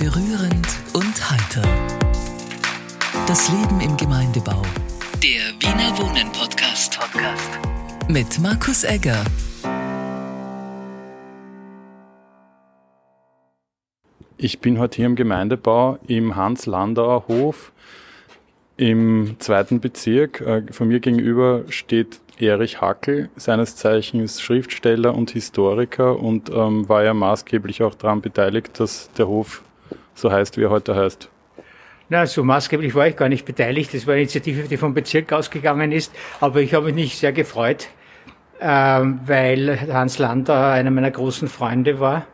Berührend und heiter. Das Leben im Gemeindebau. Der Wiener Wohnen Podcast. Podcast. Mit Markus Egger. Ich bin heute hier im Gemeindebau im Hans-Landauer Hof im zweiten Bezirk. Äh, von mir gegenüber steht Erich Hackel, seines Zeichens Schriftsteller und Historiker und ähm, war ja maßgeblich auch daran beteiligt, dass der Hof so heißt, wie er heute heißt. Na, so maßgeblich war ich gar nicht beteiligt. Das war eine Initiative, die vom Bezirk ausgegangen ist. Aber ich habe mich nicht sehr gefreut, ähm, weil Hans Landau einer meiner großen Freunde war.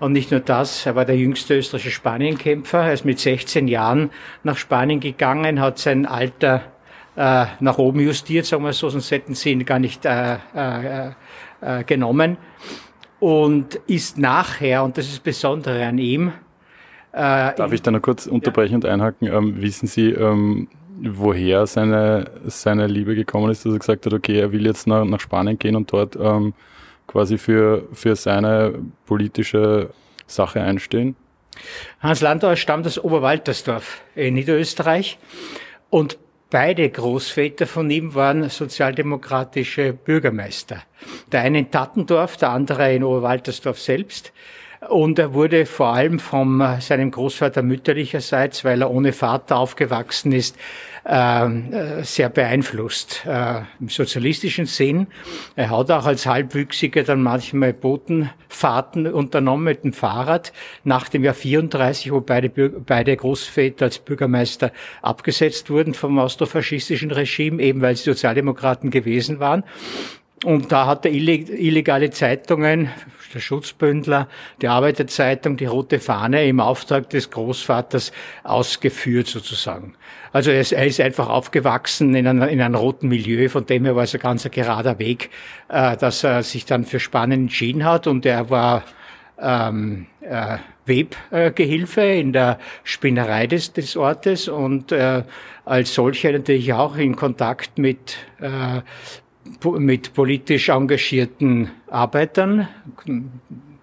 Und nicht nur das, er war der jüngste österreichische Spanienkämpfer. Er ist mit 16 Jahren nach Spanien gegangen, hat sein Alter äh, nach oben justiert, sagen wir so, sonst hätten sie ihn gar nicht äh, äh, äh, genommen. Und ist nachher, und das ist das Besondere an ihm, äh, Darf ich da noch kurz unterbrechen ja. und einhaken? Ähm, wissen Sie, ähm, woher seine, seine Liebe gekommen ist, dass er gesagt hat, okay, er will jetzt nach, nach Spanien gehen und dort ähm, quasi für, für seine politische Sache einstehen? Hans Landauer stammt aus Oberwaltersdorf in Niederösterreich und beide Großväter von ihm waren sozialdemokratische Bürgermeister. Der eine in Tattendorf, der andere in Oberwaltersdorf selbst. Und er wurde vor allem von äh, seinem Großvater mütterlicherseits, weil er ohne Vater aufgewachsen ist, ähm, äh, sehr beeinflusst äh, im sozialistischen Sinn. Er hat auch als Halbwüchsiger dann manchmal Botenfahrten unternommen mit dem Fahrrad nach dem Jahr 34, wo beide, beide Großväter als Bürgermeister abgesetzt wurden vom austrofaschistischen Regime, eben weil sie Sozialdemokraten gewesen waren. Und da hat er illegale Zeitungen, der Schutzbündler, die Arbeiterzeitung, die Rote Fahne im Auftrag des Großvaters ausgeführt sozusagen. Also er ist, er ist einfach aufgewachsen in, einer, in einem roten Milieu, von dem her war es ein ganz gerader Weg, äh, dass er sich dann für Spanien entschieden hat und er war ähm, äh, Webgehilfe in der Spinnerei des, des Ortes und äh, als solcher natürlich auch in Kontakt mit äh, mit politisch engagierten Arbeitern,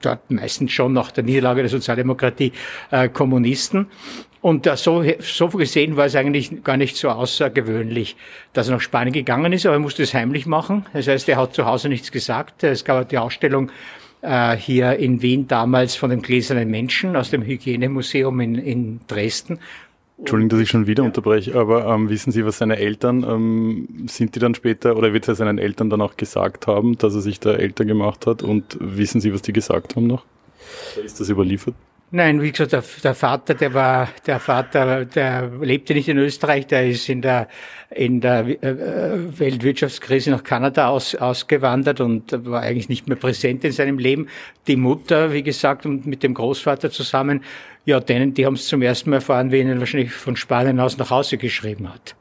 dort meistens schon nach der Niederlage der Sozialdemokratie äh, Kommunisten. Und äh, so, so gesehen war es eigentlich gar nicht so außergewöhnlich, dass er nach Spanien gegangen ist, aber er musste es heimlich machen. Das heißt, er hat zu Hause nichts gesagt. Es gab die Ausstellung äh, hier in Wien damals von dem gläsernen Menschen aus dem Hygienemuseum in, in Dresden. Entschuldigung, dass ich schon wieder ja. unterbreche, aber ähm, wissen Sie, was seine Eltern, ähm, sind die dann später, oder wird er seinen Eltern dann auch gesagt haben, dass er sich da älter gemacht hat und wissen Sie, was die gesagt haben noch? Oder ist das überliefert? Nein, wie gesagt, der, der, Vater, der war, der Vater, der lebte nicht in Österreich, der ist in der, in der äh, Weltwirtschaftskrise nach Kanada aus, ausgewandert und war eigentlich nicht mehr präsent in seinem Leben. Die Mutter, wie gesagt, und mit dem Großvater zusammen, ja, denen, die haben es zum ersten Mal erfahren, wie ihnen wahrscheinlich von Spanien aus nach Hause geschrieben hat.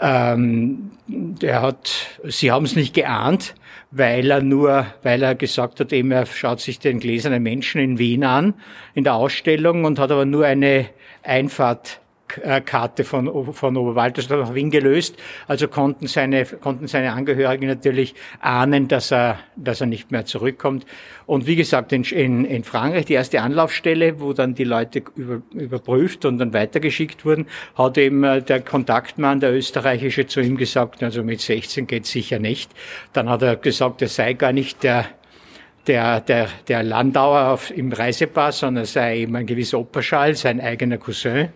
Ähm, der hat, sie haben es nicht geahnt, weil er nur, weil er gesagt hat, eben er schaut sich den gläsernen Menschen in Wien an, in der Ausstellung und hat aber nur eine Einfahrt Karte von, von Oberwaltersdorf nach Wien gelöst. Also konnten seine, konnten seine Angehörigen natürlich ahnen, dass er, dass er nicht mehr zurückkommt. Und wie gesagt, in, in, in Frankreich, die erste Anlaufstelle, wo dann die Leute über, überprüft und dann weitergeschickt wurden, hat eben äh, der Kontaktmann, der österreichische, zu ihm gesagt, also mit 16 geht sicher nicht. Dann hat er gesagt, er sei gar nicht der, der, der, der Landauer auf, im Reisepass, sondern sei eben ein gewisser Opperschall, sein eigener Cousin.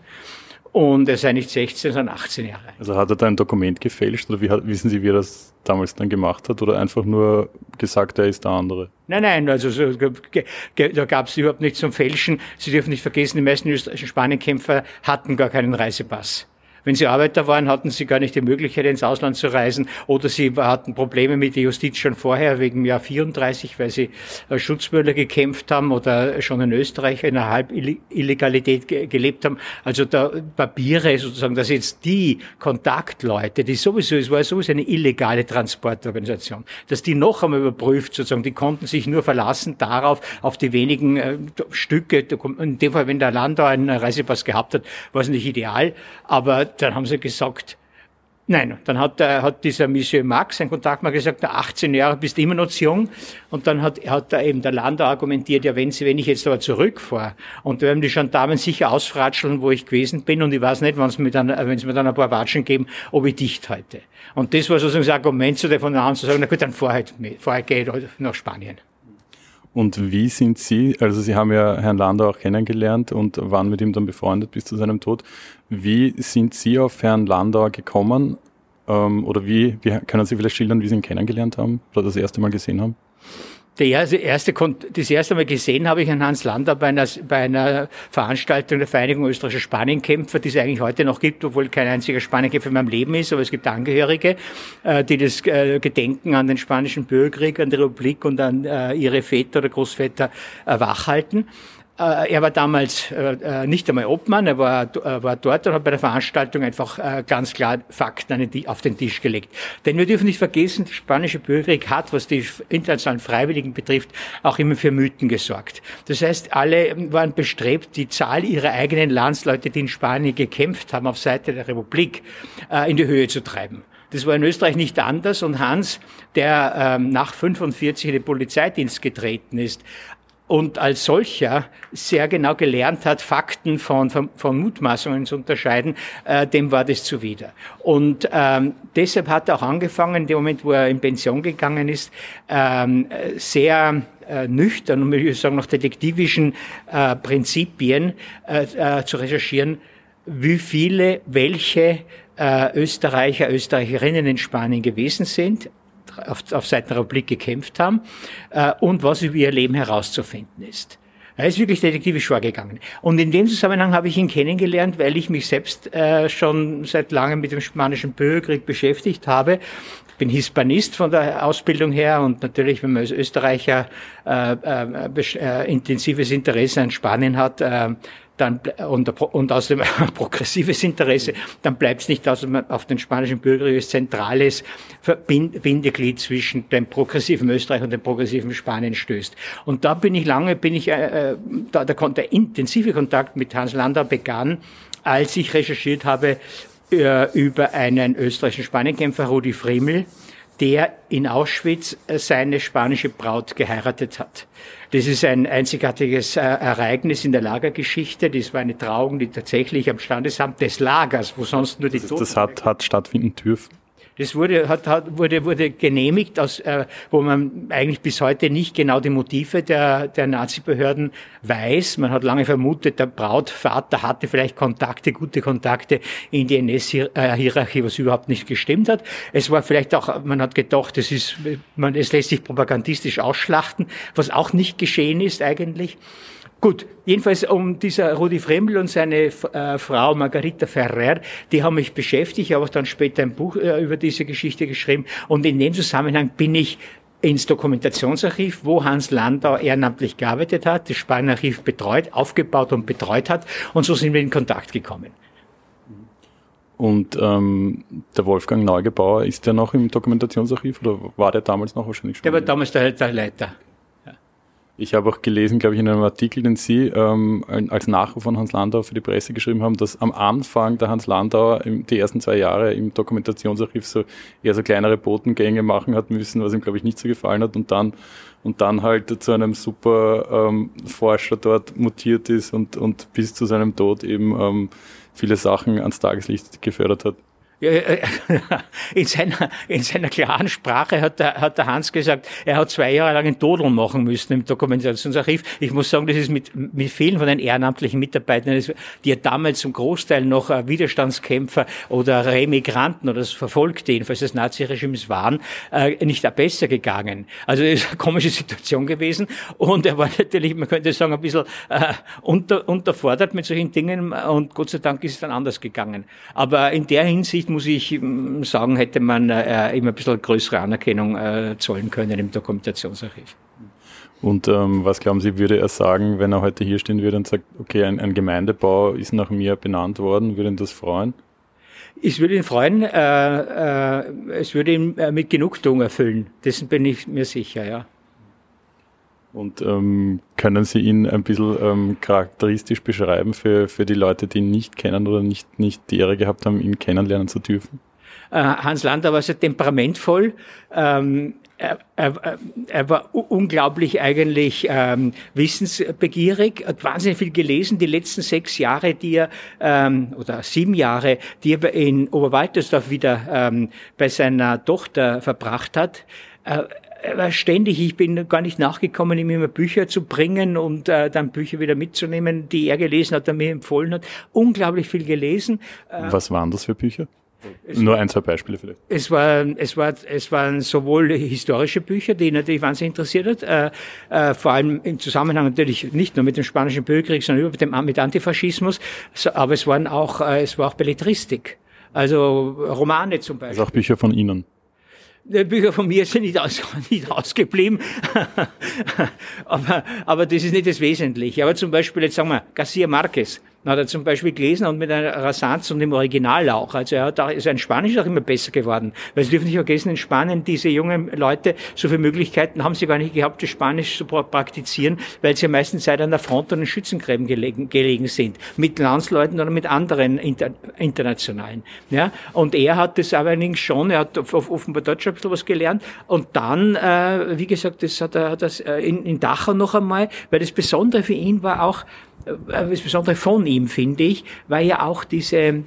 Und er sei nicht 16, sondern 18 Jahre. Also hat er da ein Dokument gefälscht oder wie, wissen Sie, wie er das damals dann gemacht hat oder einfach nur gesagt, er ist der andere? Nein, nein, also so, da gab es überhaupt nichts zum Fälschen. Sie dürfen nicht vergessen, die meisten österreichischen Spanienkämpfer hatten gar keinen Reisepass. Wenn sie Arbeiter waren, hatten sie gar nicht die Möglichkeit, ins Ausland zu reisen. Oder sie hatten Probleme mit der Justiz schon vorher wegen Jahr 34, weil sie Schutzmüller gekämpft haben oder schon in Österreich in einer Halbillegalität gelebt haben. Also da Papiere sozusagen, dass jetzt die Kontaktleute, die sowieso, es war sowieso eine illegale Transportorganisation, dass die noch einmal überprüft sozusagen, die konnten sich nur verlassen darauf, auf die wenigen äh, Stücke, in dem Fall, wenn der Landau einen Reisepass gehabt hat, war es nicht ideal, aber dann haben sie gesagt, Nein, dann hat, der, hat dieser Monsieur Max, ein Kontakt mal gesagt, 18 Jahre bist du immer noch zu jung. Und dann hat, hat da eben der Lander argumentiert, ja, wenn, sie, wenn ich jetzt aber zurückfahre und da werden die Gendarmen sicher ausfratscheln, wo ich gewesen bin und ich weiß nicht, wenn sie mir dann, wenn sie mir dann ein paar Watschen geben, ob ich dicht halte. Und das war sozusagen das Argument zu der von der Hand zu sagen, na gut, dann fahr halt fahr halt, geh halt nach Spanien. Und wie sind Sie, also Sie haben ja Herrn Landau auch kennengelernt und waren mit ihm dann befreundet bis zu seinem Tod. Wie sind Sie auf Herrn Landau gekommen? Ähm, oder wie, wie können Sie vielleicht schildern, wie Sie ihn kennengelernt haben oder das erste Mal gesehen haben? Der erste, erste, das erste Mal gesehen habe ich Herrn Hans Lander bei einer, bei einer Veranstaltung der Vereinigung österreichischer Spanienkämpfer, die es eigentlich heute noch gibt, obwohl kein einziger Spanienkkämpfer in meinem Leben ist, aber es gibt Angehörige, äh, die das äh, Gedenken an den spanischen Bürgerkrieg, an die Republik und an äh, ihre Väter oder Großväter wachhalten. Äh, er war damals äh, äh, nicht einmal Obmann, er war, war dort und hat bei der Veranstaltung einfach ganz klar Fakten auf den Tisch gelegt. Denn wir dürfen nicht vergessen, der spanische Bürgerkrieg hat, was die internationalen Freiwilligen betrifft, auch immer für Mythen gesorgt. Das heißt, alle waren bestrebt, die Zahl ihrer eigenen Landsleute, die in Spanien gekämpft haben, auf Seite der Republik, in die Höhe zu treiben. Das war in Österreich nicht anders und Hans, der ähm, nach 45 in den Polizeidienst getreten ist, und als solcher sehr genau gelernt hat, Fakten von, von, von Mutmaßungen zu unterscheiden, äh, dem war das zuwider. Und ähm, deshalb hat er auch angefangen, in dem Moment, wo er in Pension gegangen ist, ähm, sehr äh, nüchtern und ich sagen nach detektivischen äh, Prinzipien äh, äh, zu recherchieren, wie viele, welche äh, Österreicher, Österreicherinnen in Spanien gewesen sind, auf, auf Seiten der Republik gekämpft haben äh, und was über ihr Leben herauszufinden ist. Er ist wirklich detektivisch vorgegangen. Und in dem Zusammenhang habe ich ihn kennengelernt, weil ich mich selbst äh, schon seit langem mit dem spanischen Bürgerkrieg beschäftigt habe. Ich bin Hispanist von der Ausbildung her und natürlich, wenn man als Österreicher äh, äh, äh intensives Interesse an Spanien hat, äh, dann, und, und aus dem progressives Interesse, dann bleibt es nicht dass man auf den spanischen Bürgerkrieg zentrales Bindeglied zwischen dem progressiven Österreich und dem progressiven Spanien stößt. Und da bin ich lange, bin ich, äh, äh da, da konnte der intensive Kontakt mit Hans Landau begann, als ich recherchiert habe äh, über einen österreichischen Spanienkämpfer, Rudi Friemel, der in Auschwitz äh, seine spanische Braut geheiratet hat. Das ist ein einzigartiges äh, Ereignis in der Lagergeschichte. Das war eine Trauung, die tatsächlich am Standesamt des Lagers, wo sonst nur die Das, das hat, hat stattfinden dürfen. Das wurde, hat, hat, wurde, wurde genehmigt, aus, äh, wo man eigentlich bis heute nicht genau die Motive der, der Nazi-Behörden weiß. Man hat lange vermutet, der Brautvater hatte vielleicht Kontakte, gute Kontakte in die NS-Hierarchie, was überhaupt nicht gestimmt hat. Es war vielleicht auch, man hat gedacht, es ist, man, es lässt sich propagandistisch ausschlachten, was auch nicht geschehen ist eigentlich. Gut, jedenfalls um dieser Rudi Freml und seine äh, Frau Margarita Ferrer, die haben mich beschäftigt. Ich habe auch dann später ein Buch äh, über diese Geschichte geschrieben. Und in dem Zusammenhang bin ich ins Dokumentationsarchiv, wo Hans Landau ehrenamtlich gearbeitet hat, das Spanarchiv betreut, aufgebaut und betreut hat. Und so sind wir in Kontakt gekommen. Und ähm, der Wolfgang Neugebauer, ist der noch im Dokumentationsarchiv oder war der damals noch wahrscheinlich schon? Der war damals der, der Leiter. Ich habe auch gelesen, glaube ich, in einem Artikel, den Sie ähm, als Nachruf von Hans Landauer für die Presse geschrieben haben, dass am Anfang der Hans Landauer im, die ersten zwei Jahre im Dokumentationsarchiv so eher so kleinere Botengänge machen hat müssen, was ihm, glaube ich, nicht so gefallen hat und dann und dann halt zu einem super ähm, Forscher dort mutiert ist und, und bis zu seinem Tod eben ähm, viele Sachen ans Tageslicht gefördert hat. Äh, in seiner, in seiner klaren Sprache hat der, hat der Hans gesagt, er hat zwei Jahre lang ein Todel machen müssen im Dokumentationsarchiv. Ich muss sagen, das ist mit, mit vielen von den ehrenamtlichen Mitarbeitern, die ja damals zum Großteil noch äh, Widerstandskämpfer oder Remigranten oder Verfolgte jedenfalls des Naziregimes waren, äh, nicht besser gegangen. Also es ist eine komische Situation gewesen und er war natürlich, man könnte sagen, ein bisschen äh, unter, unterfordert mit solchen Dingen und Gott sei Dank ist es dann anders gegangen. Aber in der Hinsicht muss ich mm, sagen, hätte man äh, immer ein bisschen größere Anerkennung äh, zollen können im Dokumentationsarchiv. Und ähm, was glauben Sie, würde er sagen, wenn er heute hier stehen würde und sagt, okay, ein, ein Gemeindebau ist nach mir benannt worden, würde ihn das freuen? Ich würde ihn freuen, äh, äh, es würde ihn äh, mit Genugtuung erfüllen. Dessen bin ich mir sicher, ja. Und ähm, können Sie ihn ein bisschen ähm, charakteristisch beschreiben für, für die Leute, die ihn nicht kennen oder nicht, nicht die Ehre gehabt haben, ihn kennenlernen zu dürfen? Äh, Hans Landau war sehr temperamentvoll. Ähm, er, er, er, war unglaublich eigentlich ähm, wissensbegierig, hat wahnsinnig viel gelesen. Die letzten sechs Jahre, die er, ähm, oder sieben Jahre, die er in Oberwaltersdorf wieder ähm, bei seiner Tochter verbracht hat, äh, ständig, ich bin gar nicht nachgekommen, ihm immer Bücher zu bringen und äh, dann Bücher wieder mitzunehmen, die er gelesen hat, er mir empfohlen hat. Unglaublich viel gelesen. Äh, Was waren das für Bücher? Es Nur ein, zwei Beispiele vielleicht. Es, war, es, war, es waren sowohl historische Bücher, die ihn natürlich wahnsinnig interessiert hat, äh, äh, vor allem im Zusammenhang natürlich nicht nur mit dem Spanischen Bürgerkrieg, sondern überhaupt mit, dem, mit Antifaschismus, so, aber es waren auch, äh, es war auch Belletristik. Also Romane zum Beispiel. Also auch Bücher von Ihnen. Bücher von mir sind nicht, aus, nicht ausgeblieben, aber, aber das ist nicht das Wesentliche. Aber zum Beispiel, jetzt sagen wir, Garcia Marquez, hat er zum Beispiel gelesen und mit einer Rasanz und im Original auch. Also er hat auch, ist ein Spanisch auch immer besser geworden. Weil Sie dürfen nicht vergessen, in Spanien, diese jungen Leute, so viele Möglichkeiten haben sie gar nicht gehabt, das Spanisch zu praktizieren, weil sie meistens Zeit an der Front und in Schützengräben gelegen, gelegen sind. Mit Landsleuten oder mit anderen inter, internationalen. Ja? Und er hat das allerdings schon, er hat offenbar dort schon ein bisschen was gelernt. Und dann, äh, wie gesagt, das hat er das, äh, in, in Dachau noch einmal, weil das Besondere für ihn war auch, äh, das Besondere von ihm, finde ich, war ja auch diese,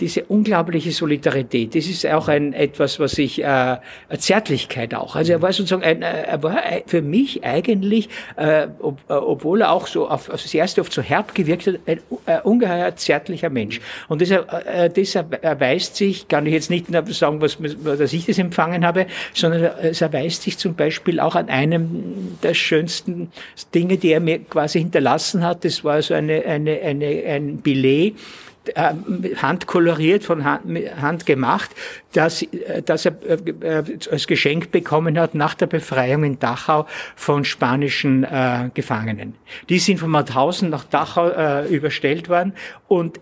diese unglaubliche Solidarität. Das ist auch ein etwas, was ich äh, Zärtlichkeit auch. Also er war sozusagen ein, äh, er war für mich eigentlich, äh, ob, äh, obwohl er auch so auf, auf das erste oft so herb gewirkt hat, ein äh, ungeheuer zärtlicher Mensch. Und deshalb, äh, deshalb erweist sich, kann ich jetzt nicht sagen, was, was ich das empfangen habe, sondern es erweist sich zum Beispiel auch an einem der schönsten Dinge, die er mir quasi hinterlassen hat. Das war so eine, eine, eine, ein Billet handkoloriert, von Hand, gemacht, dass, äh, dass er äh, als Geschenk bekommen hat nach der Befreiung in Dachau von spanischen äh, Gefangenen. Die sind von Mauthausen nach Dachau äh, überstellt worden und äh,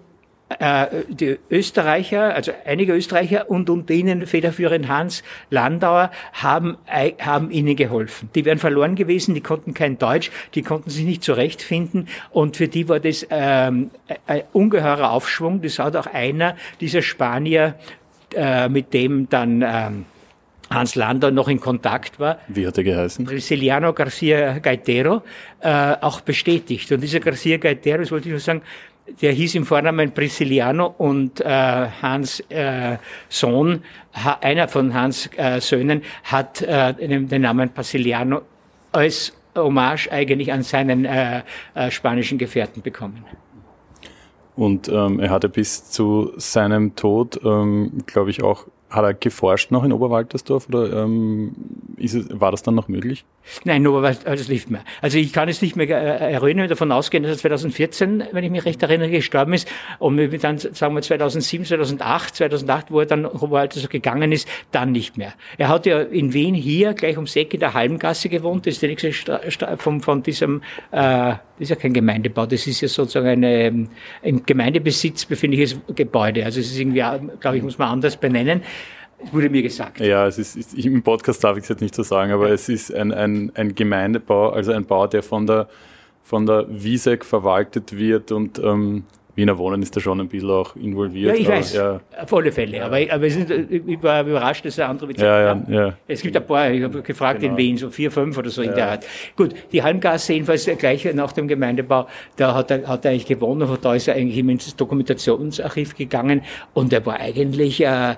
die Österreicher, also einige Österreicher und unter ihnen federführend Hans Landauer haben, haben ihnen geholfen. Die wären verloren gewesen, die konnten kein Deutsch, die konnten sich nicht zurechtfinden und für die war das ähm, ein ungeheurer Aufschwung. Das hat auch einer dieser Spanier, äh, mit dem dann ähm, Hans Landau noch in Kontakt war. Wie hat er geheißen? Brasiliano Garcia Gaitero, äh, auch bestätigt. Und dieser Garcia Gaitero, das wollte ich nur sagen, der hieß im Vornamen Prisciliano und äh, Hans äh, Sohn, ha, einer von Hans äh, Söhnen, hat äh, den, Namen Prisciliano als Hommage eigentlich an seinen äh, äh, spanischen Gefährten bekommen. Und ähm, er hatte bis zu seinem Tod, ähm, glaube ich, auch hat er geforscht noch in Oberwaltersdorf oder ähm, ist es, war das dann noch möglich? Nein, Oberwaltersdorf, das lief mehr. Also ich kann es nicht mehr äh, erinnern, davon ausgehen, dass er 2014, wenn ich mich recht erinnere, gestorben ist und dann, sagen wir 2007, 2008, 2008, wo er dann Oberwaltersdorf gegangen ist, dann nicht mehr. Er hat ja in Wien hier gleich ums Eck in der Halmgasse gewohnt, das ist die nächste Stra von, von diesem, äh, das ist ja kein Gemeindebau, das ist ja sozusagen eine, im Gemeindebesitz befindliches Gebäude. Also es ist irgendwie, glaube ich, muss man anders benennen. Wurde mir gesagt. Ja, es ist, ist im Podcast darf ich es jetzt nicht so sagen, aber es ist ein, ein, ein Gemeindebau, also ein Bau, der von der, von der WISEG verwaltet wird und ähm, Wiener Wohnen ist da schon ein bisschen auch involviert. Ja, ich weiß, ja. auf alle Fälle. Ja. Aber, aber es ist, ich war überrascht, dass er andere Bezirke ja, ja, ja. Es gibt ein paar, ich habe gefragt genau. in Wien, so vier, fünf oder so in der Art. Gut, die Halmgasse jedenfalls gleich nach dem Gemeindebau, da hat er, hat er eigentlich gewohnt und da ist er eigentlich immer ins Dokumentationsarchiv gegangen und er war eigentlich... Äh,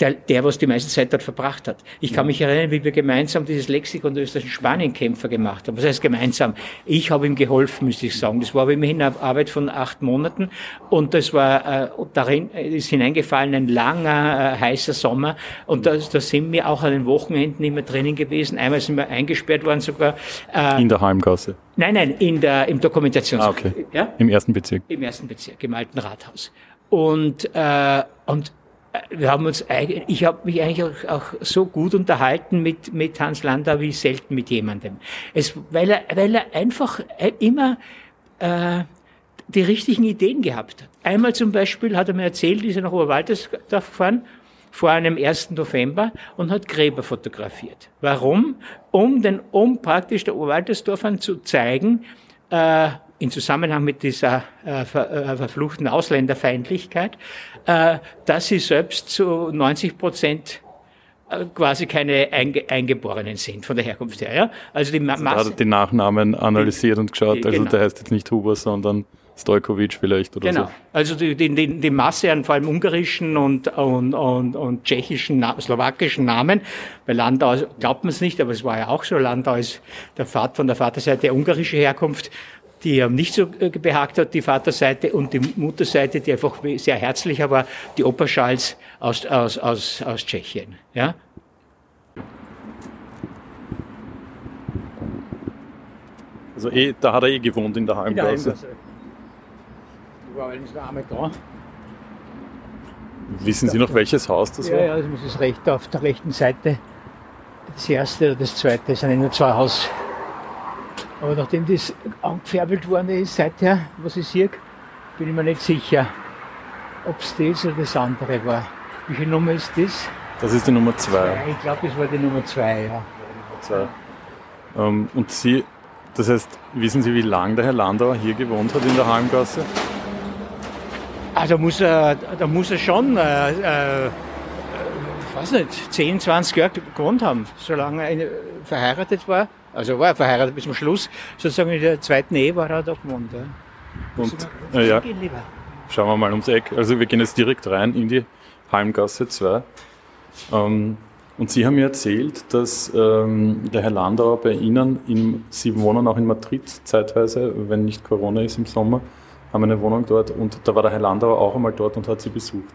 der, der, was die meiste Zeit dort verbracht hat. Ich kann mich erinnern, wie wir gemeinsam dieses Lexikon der österreichischen Spanienkämpfer gemacht haben. Was heißt gemeinsam? Ich habe ihm geholfen, müsste ich sagen. Das war aber immerhin eine Arbeit von acht Monaten und das war, äh, darin ist hineingefallen ein langer, äh, heißer Sommer und da, da sind wir auch an den Wochenenden immer drinnen gewesen. Einmal sind wir eingesperrt worden sogar. Äh, in der Heimgasse? Nein, nein, in der, im Dokumentations... Ah, okay. Ja? Im ersten Bezirk? Im ersten Bezirk, im alten Rathaus. Und, äh, und wir haben uns, ich habe mich eigentlich auch, auch, so gut unterhalten mit, mit Hans Landau wie selten mit jemandem. Es, weil, er, weil er einfach äh, immer äh, die richtigen Ideen gehabt hat. Einmal zum Beispiel hat er mir erzählt, ist er nach Oberwaltersdorf gefahren, vor einem 1. November und hat Gräber fotografiert. Warum? Um den, um praktisch der Oberwaltersdorfern zu zeigen, äh, in Zusammenhang mit dieser äh, ver, äh, verfluchten Ausländerfeindlichkeit, äh, dass sie selbst zu 90 Prozent äh, quasi keine Einge Eingeborenen sind von der Herkunft her. Ja? Also die Ma also Masse, die Nachnamen analysiert und geschaut. Die, also genau. der heißt jetzt nicht Huber, sondern Stojkovic vielleicht oder genau. so. Also die, die, die Masse an vor allem ungarischen und, und, und, und tschechischen, slowakischen Namen. Bei Landau glaubt man es nicht, aber es war ja auch so. Landau ist der Vater von der Vaterseite ungarische Herkunft die ihm nicht so äh, behagt hat, die Vaterseite und die Mutterseite, die einfach sehr herzlicher war, die Opa Schalz aus, aus, aus, aus Tschechien. Ja? Also eh, da hat er eh gewohnt in der Halmgasse. Ich war allerdings noch einmal da. Wissen Sie noch, welches Haus das ja, war? Ja, das ist recht auf der rechten Seite. Das erste oder das zweite, es sind nur zwei Haus, aber nachdem das angefärbelt worden ist seither, was ich sehe, bin ich mir nicht sicher, ob es das oder das andere war. Welche Nummer ist das? Das ist die Nummer 2. Ich glaube, das war die Nummer 2, ja. Zwei. Ähm, und Sie, das heißt, wissen Sie, wie lange der Herr Landauer hier gewohnt hat in der Halmgasse? Ah, da muss er, da muss er schon, äh, äh, ich weiß nicht, 10, 20 Jahre gewohnt haben, solange er verheiratet war. Also war er verheiratet bis zum Schluss. Sozusagen in der zweiten Ehe war er da gewohnt. Ja. Und äh, ja, schauen wir mal ums Eck. Also wir gehen jetzt direkt rein in die Halmgasse 2. Ähm, und Sie haben mir erzählt, dass ähm, der Herr Landauer bei Ihnen, in, Sie wohnen auch in Madrid zeitweise, wenn nicht Corona ist im Sommer, haben eine Wohnung dort und da war der Herr Landauer auch einmal dort und hat Sie besucht.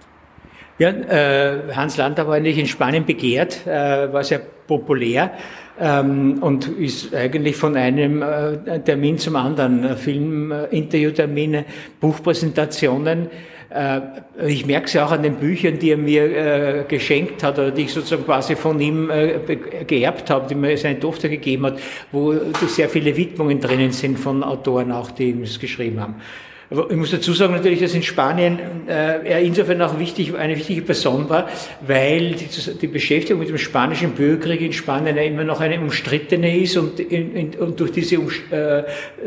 Ja, äh, Hans Landauer war eigentlich in Spanien begehrt, äh, war sehr populär ähm, und ist eigentlich von einem äh, Termin zum anderen, äh, Film, äh, Buchpräsentationen. Äh, ich merke es ja auch an den Büchern, die er mir äh, geschenkt hat oder die ich sozusagen quasi von ihm äh, geerbt habe, die mir seine Tochter gegeben hat, wo sehr viele Widmungen drinnen sind von Autoren auch, die ihm das geschrieben haben. Ich muss dazu sagen natürlich, dass in Spanien äh, er insofern auch wichtig, eine wichtige Person war, weil die, die Beschäftigung mit dem spanischen Bürgerkrieg in Spanien ja immer noch eine umstrittene ist und, in, in, und durch, diese, äh,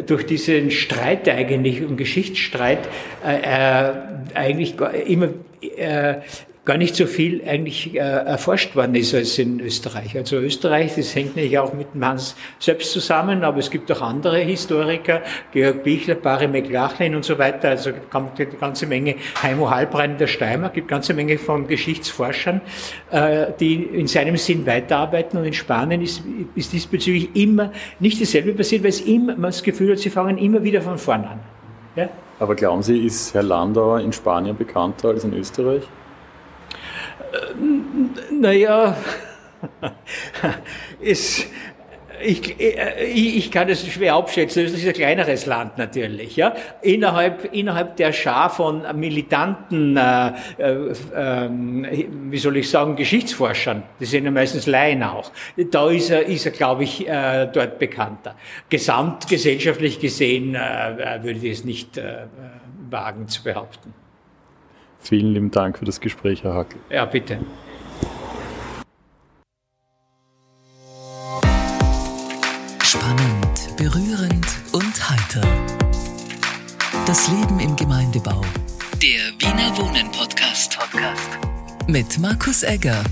durch diesen Streit eigentlich, um Geschichtsstreit, äh, äh eigentlich immer äh, gar nicht so viel eigentlich äh, erforscht worden ist als in Österreich. Also Österreich, das hängt natürlich auch mit dem Hans selbst zusammen, aber es gibt auch andere Historiker, Georg Bichler, Barry McLachlan und so weiter. Also kommt eine ganze Menge, Heimo Halbrein der Steimer, gibt eine ganze Menge von Geschichtsforschern, äh, die in seinem Sinn weiterarbeiten. Und in Spanien ist, ist diesbezüglich immer nicht dasselbe passiert, weil es immer, man das Gefühl hat, sie fangen immer wieder von vorn an. Ja? Aber glauben Sie, ist Herr Landauer in Spanien bekannter als in Österreich? Naja, es, ich, ich kann das schwer abschätzen. Das ist ein kleineres Land natürlich. Ja? Innerhalb, innerhalb der Schar von militanten, äh, äh, wie soll ich sagen, Geschichtsforschern, das sind ja meistens Laien auch, da ist er, ist er glaube ich, äh, dort bekannter. Gesamtgesellschaftlich gesehen äh, würde ich es nicht äh, wagen zu behaupten. Vielen lieben Dank für das Gespräch, Herr Hackel. Ja, bitte. Spannend, berührend und heiter. Das Leben im Gemeindebau. Der Wiener Wohnen Podcast. Podcast. Mit Markus Egger.